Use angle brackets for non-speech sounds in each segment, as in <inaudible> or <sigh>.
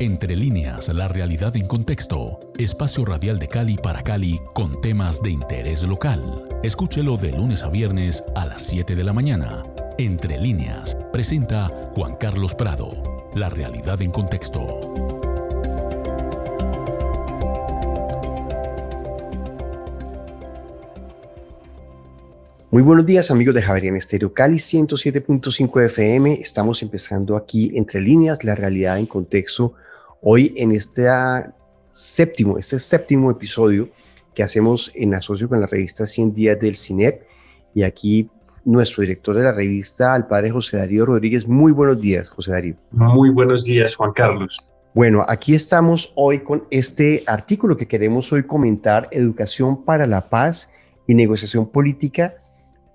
Entre líneas, la realidad en contexto. Espacio radial de Cali para Cali con temas de interés local. Escúchelo de lunes a viernes a las 7 de la mañana. Entre líneas, presenta Juan Carlos Prado. La realidad en contexto. Muy buenos días amigos de Javier Estéreo Cali 107.5 FM. Estamos empezando aquí entre líneas la realidad en contexto Hoy en este séptimo, este séptimo episodio que hacemos en asocio con la revista 100 días del CINEP y aquí nuestro director de la revista, el padre José Darío Rodríguez. Muy buenos días, José Darío. Muy buenos días, Juan Carlos. Bueno, aquí estamos hoy con este artículo que queremos hoy comentar, Educación para la Paz y Negociación Política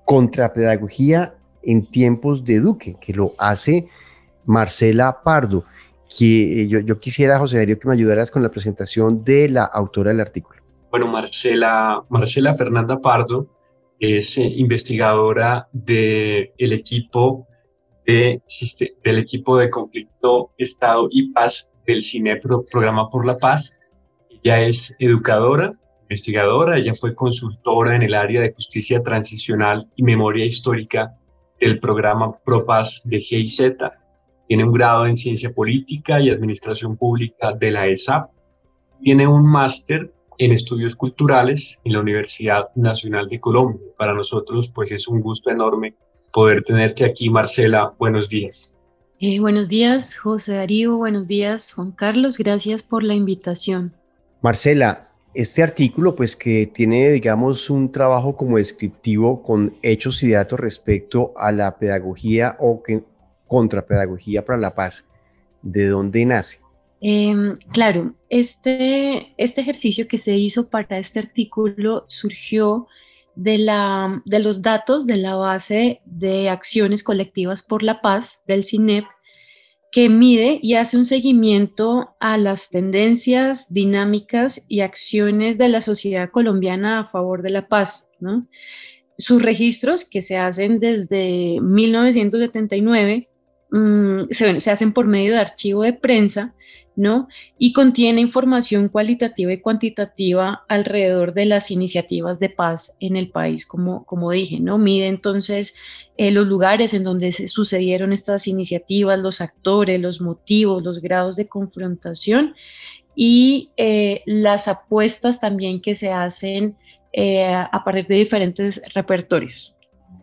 contra Pedagogía en tiempos de Duque, que lo hace Marcela Pardo que eh, yo, quisiera, José Darío, que me ayudaras con la presentación de la autora del artículo. Bueno, Marcela, Marcela Fernanda Pardo es eh, investigadora del el equipo de, del equipo de conflicto, Estado y Paz del CINEPRO, Programa por la Paz. Ella es educadora, investigadora, ella fue consultora en el área de justicia transicional y memoria histórica del programa ProPaz de GIZ tiene un grado en Ciencia Política y Administración Pública de la ESAP. Tiene un máster en Estudios Culturales en la Universidad Nacional de Colombia. Para nosotros, pues es un gusto enorme poder tenerte aquí, Marcela. Buenos días. Eh, buenos días, José Darío. Buenos días, Juan Carlos. Gracias por la invitación. Marcela, este artículo, pues que tiene, digamos, un trabajo como descriptivo con hechos y datos respecto a la pedagogía o que, Contrapedagogía para la Paz, ¿de dónde nace? Em, claro, este, este ejercicio que se hizo para este artículo surgió de, la, de los datos de la base de acciones colectivas por la paz del CINEP, que mide y hace un seguimiento a las tendencias, dinámicas y acciones de la sociedad colombiana a favor de la paz. Sus registros, que se hacen desde 1979, Mm, se, hacen por medio de archivo de prensa, ¿no? Y contiene información cualitativa y cuantitativa alrededor de las iniciativas de paz en el país, como, como dije, ¿no? Mide entonces eh, los lugares en donde se sucedieron estas iniciativas, los actores, los motivos, los grados de confrontación y eh, las apuestas también que se hacen eh, a partir de diferentes repertorios.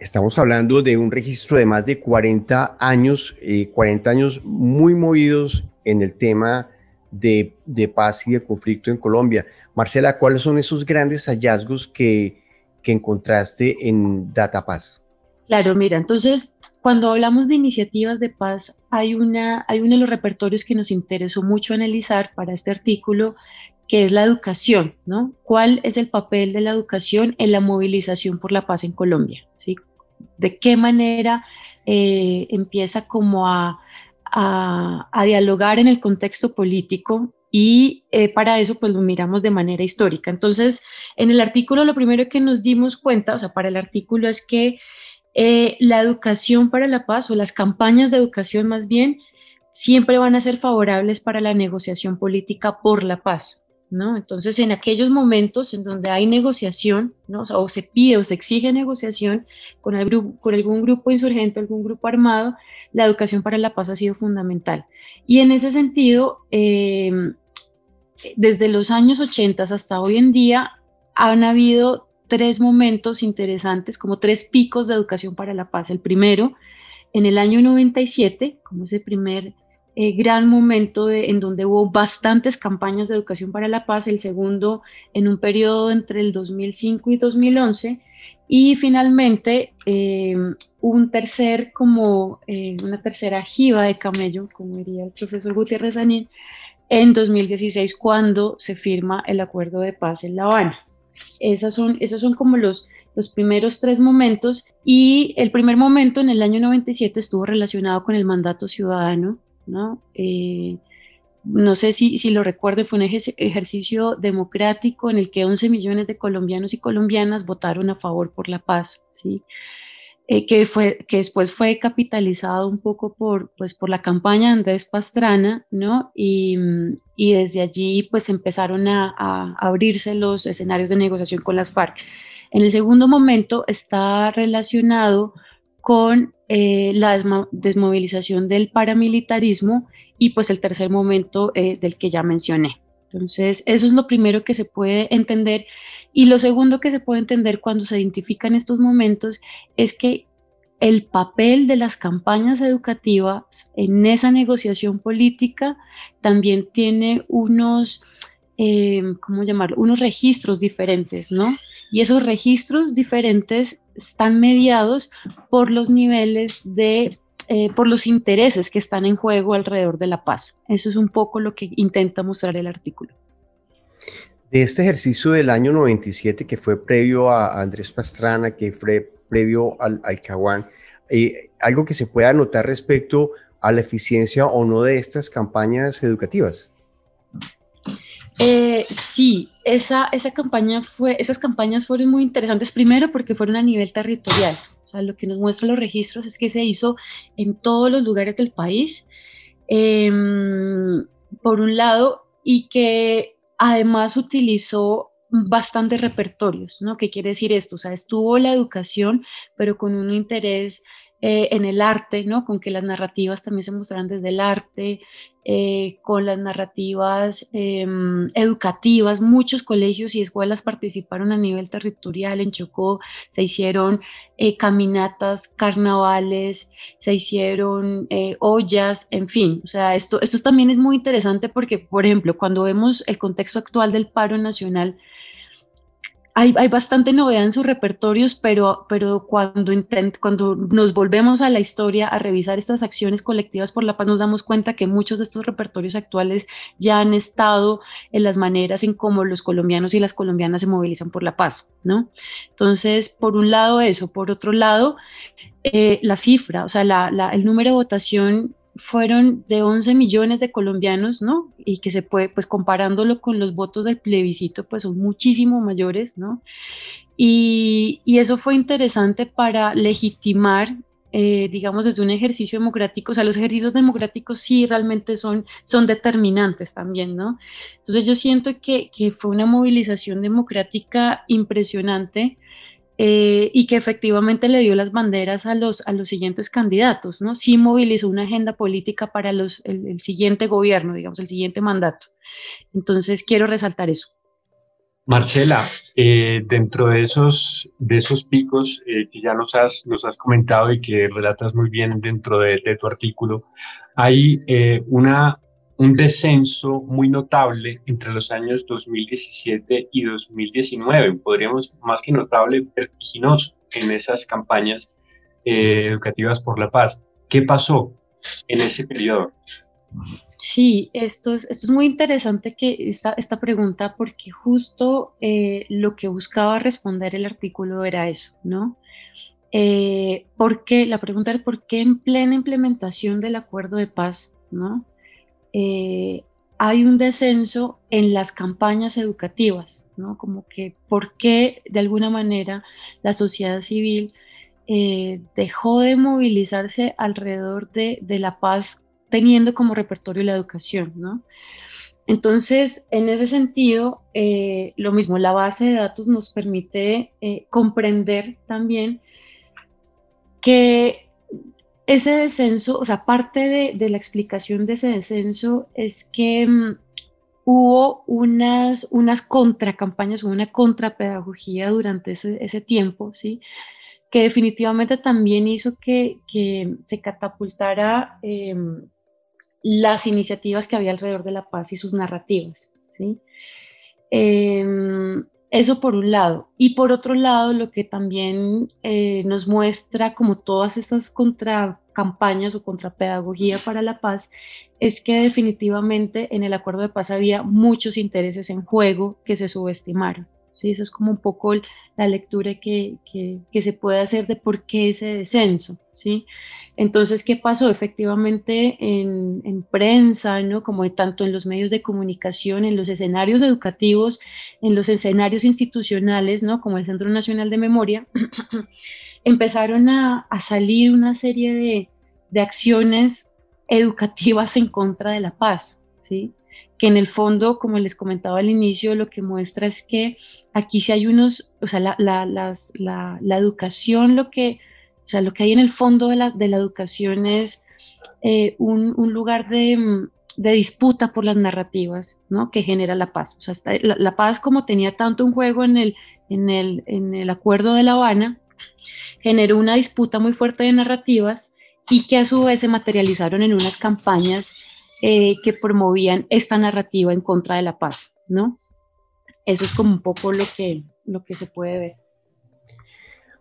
Estamos hablando de un registro de más de 40 años, 40 eh, años muy movidos en el tema de, paz y de conflicto en Colombia. Marcela, ¿cuáles son esos grandes hallazgos que, que encontraste en DataPaz? Claro, mira, entonces cuando hablamos de iniciativas de paz, hay, una, hay uno de los repertorios que nos interesó mucho analizar para este artículo, que es la educación, ¿no? ¿Cuál es el papel de la educación en la movilización por la paz en Colombia? ¿sí? De qué manera eh, empieza como a, dialogar en el contexto político y eh, para eso pues lo miramos de manera histórica. Entonces, en el artículo lo primero que nos dimos cuenta, o sea, para el artículo es que eh, la educación para la paz o las campañas de educación más bien siempre van a ser favorables para la negociación política por la paz. Entonces, en aquellos momentos en donde hay negociación, o, se pide o se exige negociación con, algún grupo insurgente, algún grupo armado, la educación para la paz ha sido fundamental. Y en ese sentido, em, desde los años 80 hasta hoy en día, han habido tres momentos interesantes, como tres picos de educación para la paz. El primero, en el año 97, como ese primer eh, gran momento en donde hubo bastantes campañas de educación para la paz, el segundo en un periodo entre el 2005 y 2011, y finalmente eh, un tercer, como eh, una tercera jiba de camello, como diría el profesor Gutiérrez Anín, en 2016 cuando se firma el acuerdo de paz en La Habana. Esas son, esos son como los, los primeros tres momentos y el primer momento en el año 97 estuvo relacionado con el mandato ciudadano ¿no? Eh, no sé si, si lo recuerdo, fue un ejercicio democrático en el que 11 millones de colombianos y colombianas votaron a favor por la paz. ¿sí? eh, que, fue, que después fue capitalizado un poco por, pues, por la campaña de Andrés Pastrana, ¿no? Y, y desde allí pues empezaron a, abrirse los escenarios de negociación con las FARC. En el segundo momento está relacionado con eh, la desmovilización del paramilitarismo y pues el tercer momento eh, del que ya mencioné. Entonces, eso es lo primero que se puede entender. Y lo segundo que se puede entender cuando se identifican estos momentos es que el papel de las campañas educativas en esa negociación política también tiene unos, eh, ¿cómo llamarlo? Unos registros diferentes, ¿no? Y esos registros diferentes están mediados por los niveles de eh, por los intereses que están en juego alrededor de la paz. Eso es un poco lo que intenta mostrar el artículo. De este ejercicio del año 97, que fue previo a Andrés Pastrana, que fue previo al, Caguán, eh, algo que se pueda notar respecto a la eficiencia o no de estas campañas educativas. Eh, sí, esa, esa campaña fue, esas campañas fueron muy interesantes, primero porque fueron a nivel territorial. O sea, lo que nos muestran los registros es que se hizo en todos los lugares del país, em, por un lado, y que además utilizó bastantes repertorios, ¿no? ¿Qué quiere decir esto? O sea, estuvo la educación, pero con un interés eh, en el arte, ¿no? Con que las narrativas también se mostraran desde el arte, eh, con las narrativas em, educativas. Muchos colegios y escuelas participaron a nivel territorial. En Chocó se hicieron eh, caminatas, carnavales, se hicieron ollas, en fin. O sea, esto, esto también es muy interesante porque, por ejemplo, cuando vemos el contexto actual del paro nacional, hay, bastante novedad en sus repertorios, pero, pero cuando, intent, cuando nos volvemos a la historia a revisar estas acciones colectivas por la paz, nos damos cuenta que muchos de estos repertorios actuales ya han estado en las maneras en cómo los colombianos y las colombianas se movilizan por la paz, ¿no? Entonces, por un lado eso, por otro lado, eh, la cifra, o sea, el número de votación fueron de 11 millones de colombianos, ¿no? Y que se puede, pues comparándolo con los votos del plebiscito, pues son muchísimo mayores, ¿no? Y, eso fue interesante para legitimar, eh, digamos, desde un ejercicio democrático, o sea, los ejercicios democráticos sí realmente son, son determinantes también, ¿no? Entonces yo siento que, que fue una movilización democrática impresionante eh, y que efectivamente le dio las banderas a los, a los siguientes candidatos, ¿no? Sí movilizó una agenda política para los, el, siguiente gobierno, digamos, el siguiente mandato. Entonces, quiero resaltar eso. Marcela, eh, dentro de esos, de esos picos eh, que ya nos has, nos has comentado y que relatas muy bien dentro de, de tu artículo, hay una un descenso muy notable entre los años 2017 y 2019, podríamos más que notable, vertiginoso en esas campañas eh, educativas por la paz. ¿Qué pasó en ese periodo? Sí, esto es, esto es muy interesante que esta, esta pregunta porque justo eh, lo que buscaba responder el artículo era eso, ¿no? Eh, ¿Por qué? La pregunta era ¿por qué en plena implementación del acuerdo de paz, ¿no? Eh, hay un descenso en las campañas educativas, ¿no? Como que por qué de alguna manera la sociedad civil eh, dejó de movilizarse alrededor de, la paz teniendo como repertorio la educación, ¿no? Entonces, en ese sentido, eh, lo mismo, la base de datos nos permite comprender también que ese descenso, o sea, parte de, la explicación de ese descenso es que mm, hubo unas, unas contracampañas, una contrapedagogía durante ese, tiempo, ¿sí? que definitivamente también hizo que, se catapultara em, las iniciativas que había alrededor de la paz y sus narrativas. ¿sí? Em, eso por un lado. Y por otro lado, lo que también eh, nos muestra como todas estas contracampañas o contrapedagogía para la paz es que definitivamente en el acuerdo de paz había muchos intereses en juego que se subestimaron. ¿Sí? Eso es como un poco la lectura que, que, se puede hacer de por qué ese descenso. ¿sí? Entonces, ¿qué pasó? Efectivamente, en, en, prensa, ¿no? como tanto en los medios de comunicación, en los escenarios educativos, en los escenarios institucionales, ¿no? como el Centro Nacional de Memoria, <clears throat> empezaron a, salir una serie de, de, acciones educativas en contra de la paz, ¿sí? Que en el fondo, como les comentaba al inicio, lo que muestra es que aquí sí hay unos, o sea, la, la, la, educación, lo que, o sea, lo que hay en el fondo de la, de la educación es eh, un, un, lugar de, de, disputa por las narrativas, ¿no? Que genera la paz. O sea, la, paz como tenía tanto un juego en el, en, el, en el acuerdo de La Habana, generó una disputa muy fuerte de narrativas y que a su vez se materializaron en unas campañas eh, que promovían esta narrativa en contra de la paz, ¿no? Eso es como un poco lo que, lo que se puede ver.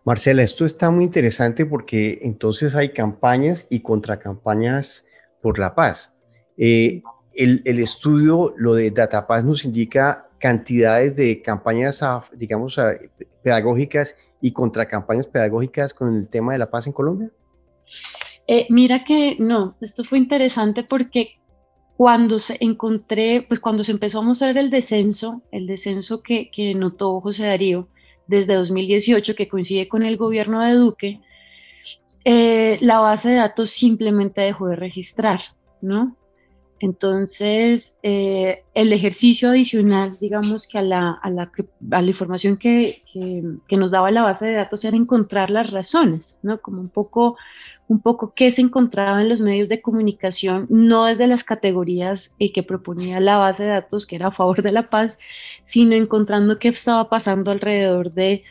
Marcela, esto está muy interesante porque entonces hay campañas y contracampañas por la paz. Eh, el, el, estudio, lo de DataPaz nos indica cantidades de campañas, digamos, pedagógicas y contracampañas pedagógicas con el tema de la paz en Colombia. Eh, mira que no, esto fue interesante porque cuando se encontré, pues cuando se empezó a mostrar el descenso, el descenso que, que notó José Darío desde 2018, que coincide con el gobierno de Duque, eh, la base de datos simplemente dejó de registrar, ¿no? Entonces, eh, el ejercicio adicional, digamos que a la, a la, a la información que, que, que, nos daba la base de datos era encontrar las razones, ¿no? Como un poco, un poco qué se encontraba en los medios de comunicación, no desde las categorías eh, que proponía la base de datos, que era a favor de la paz, sino encontrando qué estaba pasando alrededor de,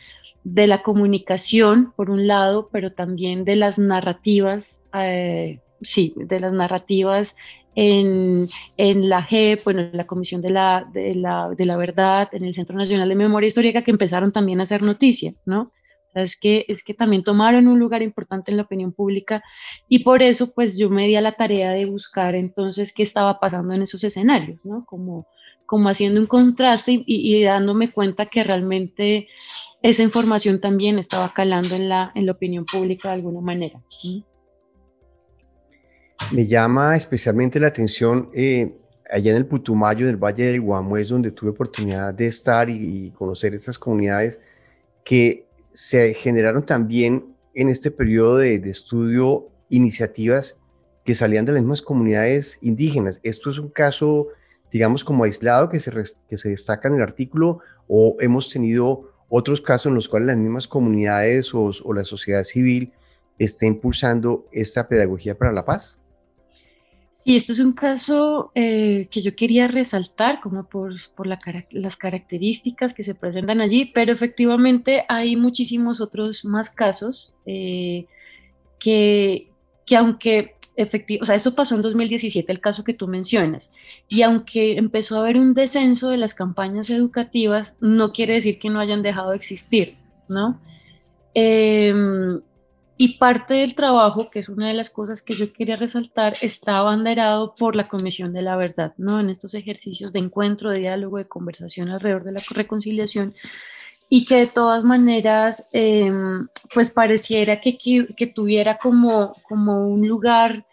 de la comunicación, por un lado, pero también de las narrativas. Eh, sí, de las narrativas en, en, la JEP, en la Comisión de la, de, la, de la Verdad, en el Centro Nacional de Memoria Histórica, que empezaron también a hacer noticia, ¿no? Es que, es que también tomaron un lugar importante en la opinión pública y por eso pues yo me di a la tarea de buscar entonces qué estaba pasando en esos escenarios, ¿no? Como, como haciendo un contraste y, y, dándome cuenta que realmente esa información también estaba calando en la, en la opinión pública de alguna manera. Me llama especialmente la atención eh, allá en el Putumayo, en el Valle del Guamués, donde tuve oportunidad de estar y, conocer estas comunidades, que se generaron también en este periodo de, estudio iniciativas que salían de las mismas comunidades indígenas. Esto es un caso, digamos, como aislado que se, que se destaca en el artículo o hemos tenido otros casos en los cuales las mismas comunidades o, o la sociedad civil está impulsando esta pedagogía para la paz. Sí, esto es un caso eh, que yo quería resaltar como por, por la, las características que se presentan allí, pero efectivamente hay muchísimos otros más casos eh, que, que aunque efectivo, o sea, eso pasó en 2017, el caso que tú mencionas, y aunque empezó a haber un descenso de las campañas educativas, no quiere decir que no hayan dejado de existir, ¿no? Eh, y parte del trabajo, que es una de las cosas que yo quería resaltar, está abanderado por la Comisión de la Verdad, ¿no? En estos ejercicios de encuentro, de diálogo, de conversación alrededor de la reconciliación, y que de todas maneras, em, pues pareciera que, tuviera como, como un lugar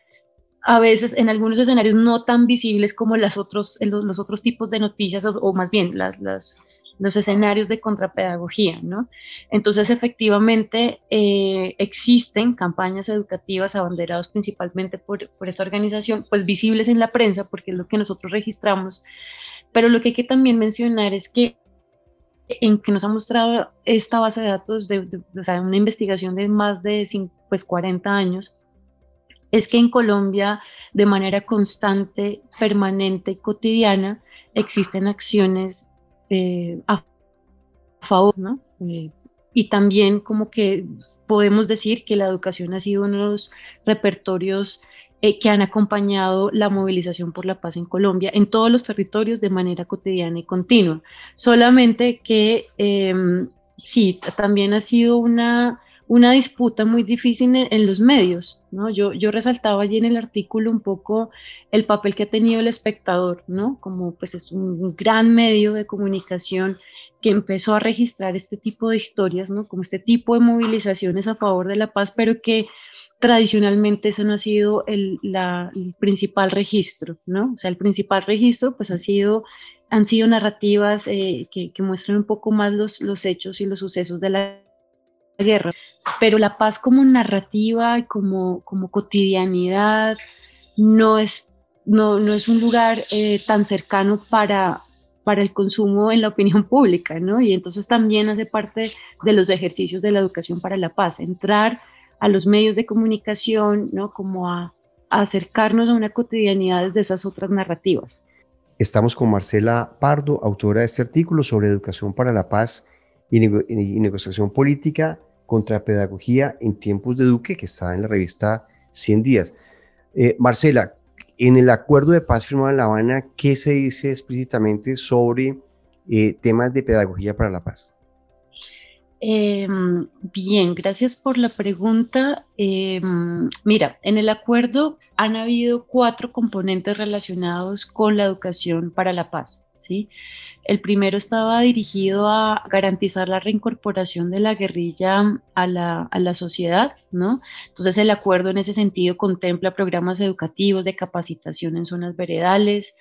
a veces en algunos escenarios no tan visibles como las los, otros tipos de noticias o, más bien las, los escenarios de contrapedagogía, ¿no? Entonces, efectivamente, eh, existen campañas educativas abanderadas principalmente por, por, esta organización, pues visibles en la prensa, porque es lo que nosotros registramos, pero lo que hay que también mencionar es que en que nos ha mostrado esta base de datos de, o sea, una investigación de más de pues, 40 años, es que en Colombia de manera constante, permanente y cotidiana existen acciones eh, a favor, ¿no? Eh, y también como que podemos decir que la educación ha sido uno de los repertorios eh, que han acompañado la movilización por la paz en Colombia en todos los territorios de manera cotidiana y continua. Solamente que em, sí, también ha sido una una disputa muy difícil en, los medios, ¿no? Yo, resaltaba allí en el artículo un poco el papel que ha tenido el espectador, ¿no? Como pues es un gran medio de comunicación que empezó a registrar este tipo de historias, ¿no? Como este tipo de movilizaciones a favor de la paz, pero que tradicionalmente ese no ha sido el, la, principal registro, ¿no? O sea, el principal registro pues ha sido han sido narrativas eh, que, que, muestran un poco más los hechos y los sucesos de la guerra, pero la paz como narrativa y como, como cotidianidad no es, no, no es un lugar eh, tan cercano para, para el consumo en la opinión pública, ¿no? Y entonces también hace parte de los ejercicios de la educación para la paz, entrar a los medios de comunicación, ¿no? Como a, acercarnos a una cotidianidad de esas otras narrativas. Estamos con Marcela Pardo, autora de este artículo sobre educación para la paz y, negociación política contra pedagogía en tiempos de Duque, que está en la revista 100 días. Eh, Marcela, en el acuerdo de paz firmado en La Habana, ¿qué se dice explícitamente sobre eh, temas de pedagogía para la paz? Em, bien, gracias por la pregunta. Em, mira, en el acuerdo han habido cuatro componentes relacionados con la educación para la paz. ¿sí? El primero estaba dirigido a garantizar la reincorporación de la guerrilla a la, a la sociedad, ¿no? Entonces el acuerdo en ese sentido contempla programas educativos de capacitación en zonas veredales,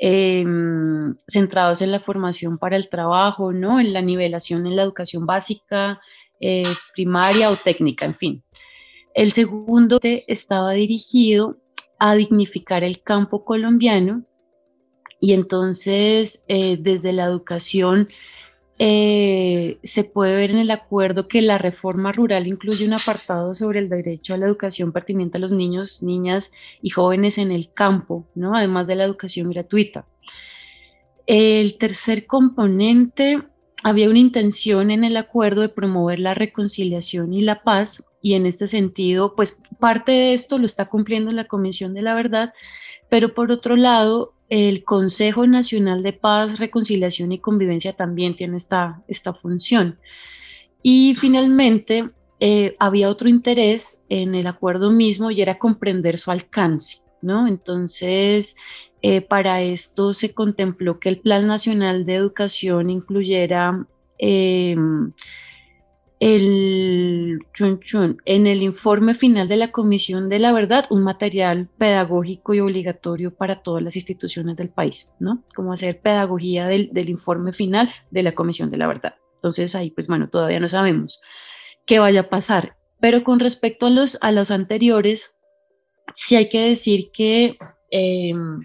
Em, centrados en la formación para el trabajo, ¿no? en la nivelación en la educación básica, eh, primaria o técnica, en fin. El segundo estaba dirigido a dignificar el campo colombiano y entonces eh, desde la educación eh, se puede ver en el acuerdo que la reforma rural incluye un apartado sobre el derecho a la educación pertinente a los niños, niñas y jóvenes en el campo, ¿no? además de la educación gratuita. El tercer componente, había una intención en el acuerdo de promover la reconciliación y la paz y en este sentido, pues parte de esto lo está cumpliendo la Comisión de la Verdad, pero por otro lado, el Consejo Nacional de Paz, Reconciliación y Convivencia también tiene esta, esta función. Y finalmente, eh, había otro interés en el acuerdo mismo y era comprender su alcance, ¿no? Entonces, eh, para esto se contempló que el Plan Nacional de Educación incluyera em, el, en el informe final de la Comisión de la Verdad un material pedagógico y obligatorio para todas las instituciones del país, ¿no? Como hacer pedagogía del, informe final de la Comisión de la Verdad. Entonces ahí, pues bueno, todavía no sabemos qué vaya a pasar. Pero con respecto a los, a los anteriores, sí hay que decir que... Em,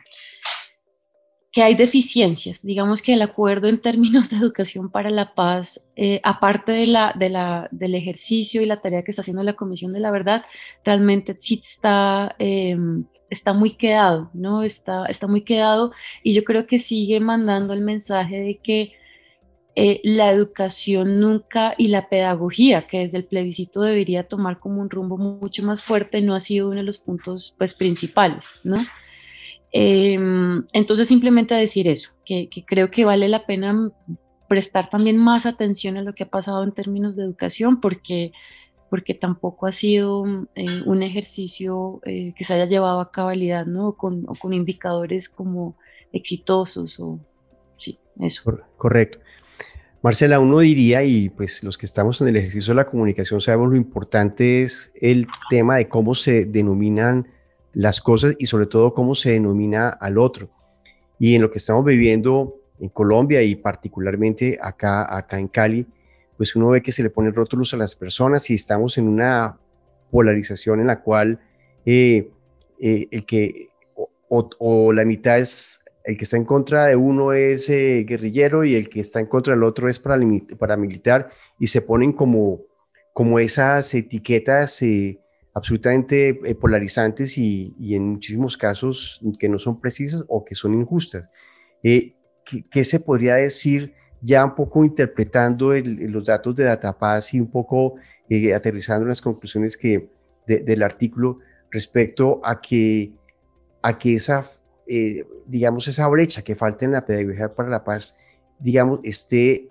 que hay deficiencias. Digamos que el acuerdo en términos de educación para la paz, eh, aparte de la, de la, del ejercicio y la tarea que está haciendo la Comisión de la Verdad, realmente sí está, em, está muy quedado, ¿no? Está, está muy quedado y yo creo que sigue mandando el mensaje de que eh, la educación nunca y la pedagogía, que desde el plebiscito debería tomar como un rumbo mucho más fuerte, no ha sido uno de los puntos pues, principales, ¿no? Em, entonces simplemente decir eso, que, creo que vale la pena prestar también más atención a lo que ha pasado en términos de educación, porque, porque tampoco ha sido eh, un ejercicio eh, que se haya llevado a cabalidad, ¿no? Con, o con indicadores como exitosos o sí, eso. Correcto. Marcela, uno diría, y pues los que estamos en el ejercicio de la comunicación sabemos lo importante es el tema de cómo se denominan las cosas y sobre todo cómo se denomina al otro. Y en lo que estamos viviendo en Colombia y particularmente acá, acá en Cali, pues uno ve que se le ponen rótulos a las personas y estamos en una polarización en la cual eh, eh, el que o, la mitad es el que está en contra de uno es eh, guerrillero y el que está en contra del otro es paramilitar y se ponen como, como esas etiquetas absolutamente eh, polarizantes y, en muchísimos casos que no son precisas o que son injustas. Eh, ¿qué, se podría decir ya un poco interpretando los datos de Datapaz y un poco eh, aterrizando las conclusiones que, del artículo respecto a que, a que esa, digamos, esa brecha que falta en la pedagogía para la paz, digamos, esté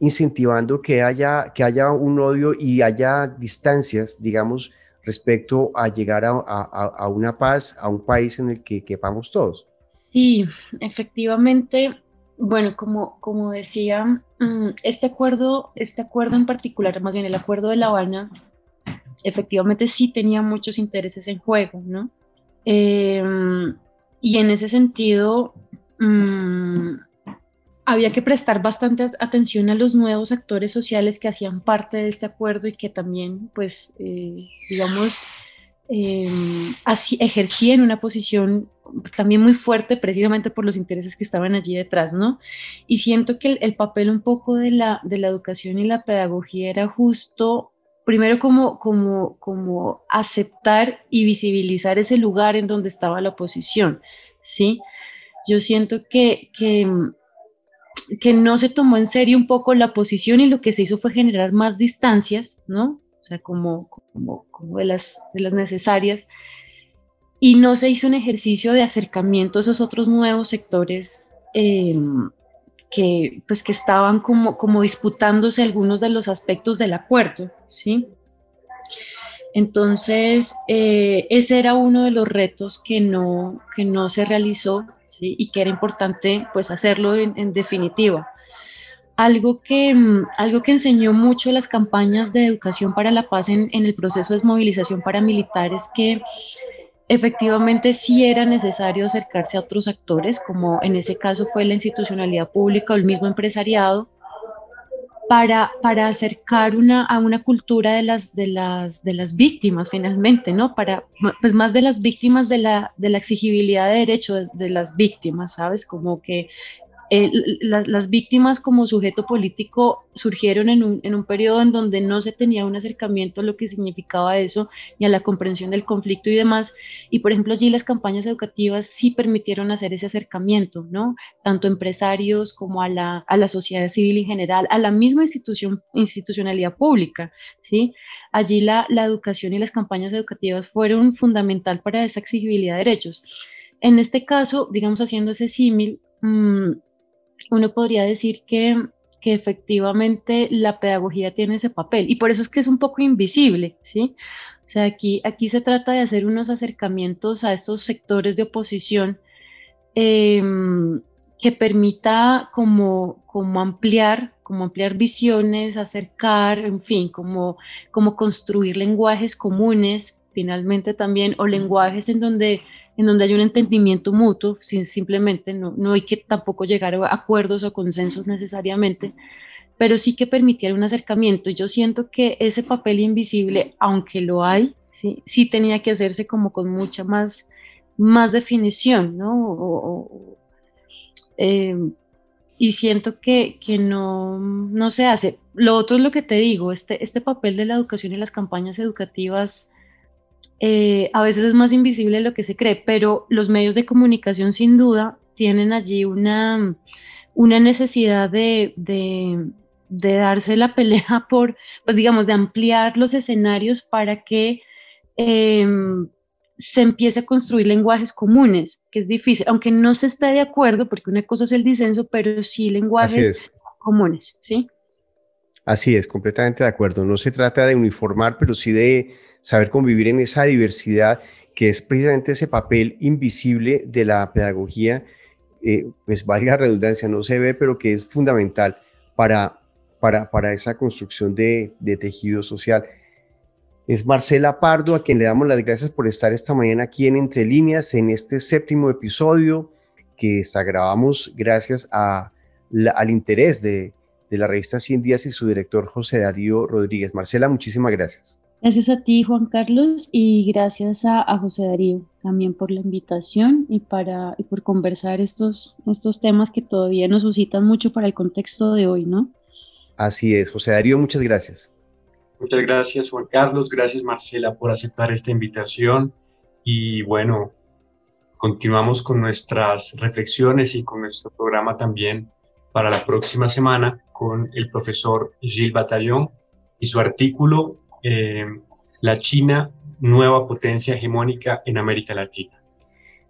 incentivando que haya, que haya un odio y haya distancias, digamos, respecto a llegar a, una paz, a un país en el que quepamos todos. Sí, efectivamente. Bueno, como, como decía, mm, este acuerdo, este acuerdo en particular, más bien el acuerdo de La Habana, efectivamente sí tenía muchos intereses en juego, ¿no? Em, y en ese sentido, mm, había que prestar bastante atención a los nuevos actores sociales que hacían parte de este acuerdo y que también, pues, eh, digamos, eh, ejercían una posición también muy fuerte precisamente por los intereses que estaban allí detrás, ¿no? Y siento que el, papel un poco de la, de la educación y la pedagogía era justo, primero como, como, como aceptar y visibilizar ese lugar en donde estaba la oposición, ¿sí? Yo siento que, que, que no se tomó en serio un poco la posición y lo que se hizo fue generar más distancias, ¿no? O sea, como, como, como de, las, necesarias y no se hizo un ejercicio de acercamiento a esos otros nuevos sectores em, que, pues, que estaban como, como disputándose algunos de los aspectos del acuerdo, ¿sí? Entonces, eh, ese era uno de los retos que no, que no se realizó y que era importante pues, hacerlo en, definitiva. Algo que, em, algo que enseñó mucho las campañas de educación para la paz en, en el proceso de desmovilización paramilitar es que efectivamente sí era necesario acercarse a otros actores, como en ese caso fue la institucionalidad pública o el mismo empresariado, para, para acercar una, a una cultura de las, de, las, de las víctimas finalmente, ¿no? Para, pues más de las víctimas de la, de la exigibilidad de derechos de las víctimas, ¿sabes? Como que eh, las víctimas como sujeto político surgieron en un, en un, periodo en donde no se tenía un acercamiento a lo que significaba eso ni a la comprensión del conflicto y demás. Y por ejemplo, allí las campañas educativas sí permitieron hacer ese acercamiento, ¿no? Tanto empresarios como a la, a la sociedad civil en general, a la misma institución, institucionalidad pública, ¿sí? Allí la, la educación y las campañas educativas fueron fundamental para esa exigibilidad de derechos. En este caso, digamos, haciendo ese símil, mmm, uno podría decir que, efectivamente la pedagogía tiene ese papel y por eso es que es un poco invisible, ¿sí? O sea, aquí, aquí se trata de hacer unos acercamientos a estos sectores de oposición em, que permita como, como ampliar, como ampliar visiones, acercar, en fin, como, como construir lenguajes comunes finalmente también, o lenguajes en donde en donde hay un entendimiento mutuo, sin, simplemente no, no hay que tampoco llegar a acuerdos o consensos necesariamente, pero sí que permitir un acercamiento. Yo siento que ese papel invisible, aunque lo hay, sí, sí tenía que hacerse como con mucha más, más definición, ¿no? Em, y siento que, que no, no, se hace. Lo otro es lo que te digo, este, este papel de la educación y las campañas educativas eh, a veces es más invisible lo que se cree, pero los medios de comunicación sin duda tienen allí una, una necesidad de, de, darse la pelea <laughs> por, pues digamos, de ampliar los escenarios para que em, se empiece a construir lenguajes comunes, que es difícil, aunque no se esté de acuerdo, porque una cosa es el disenso, pero sí lenguajes comunes, ¿sí? Así es, completamente de acuerdo. No se trata de uniformar, pero sí de saber convivir en esa diversidad que es precisamente ese papel invisible de la pedagogía, eh, pues valga redundancia, no se ve, pero que es fundamental para, para, para esa construcción de, de tejido social. Es Marcela Pardo, a quien le damos las gracias por estar esta mañana aquí en Entre Líneas, en este séptimo episodio que grabamos gracias al interés de, de la revista 100 Días y su director José Darío Rodríguez. Marcela, muchísimas gracias. Gracias a ti, Juan Carlos, y gracias a, José Darío también por la invitación y, para, y por conversar estos, estos temas que todavía nos suscitan mucho para el contexto de hoy, ¿no? Así es, José Darío, muchas gracias. Muchas gracias, Juan Carlos, gracias, Marcela, por aceptar esta invitación. Y bueno, continuamos con nuestras reflexiones y con nuestro programa también para la próxima semana con el profesor Gilles Batallón y su artículo eh, La China, nueva potencia hegemónica en América Latina.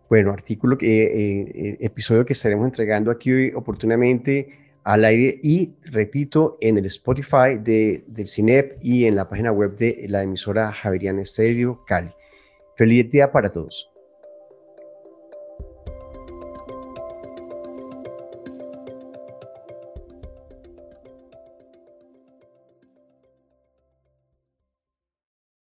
Bueno, artículo eh, eh, episodio que estaremos entregando aquí oportunamente al aire y repito en el Spotify de, del CINEP y en la página web de la emisora Javeriana Estéreo Cali. Feliz día para todos.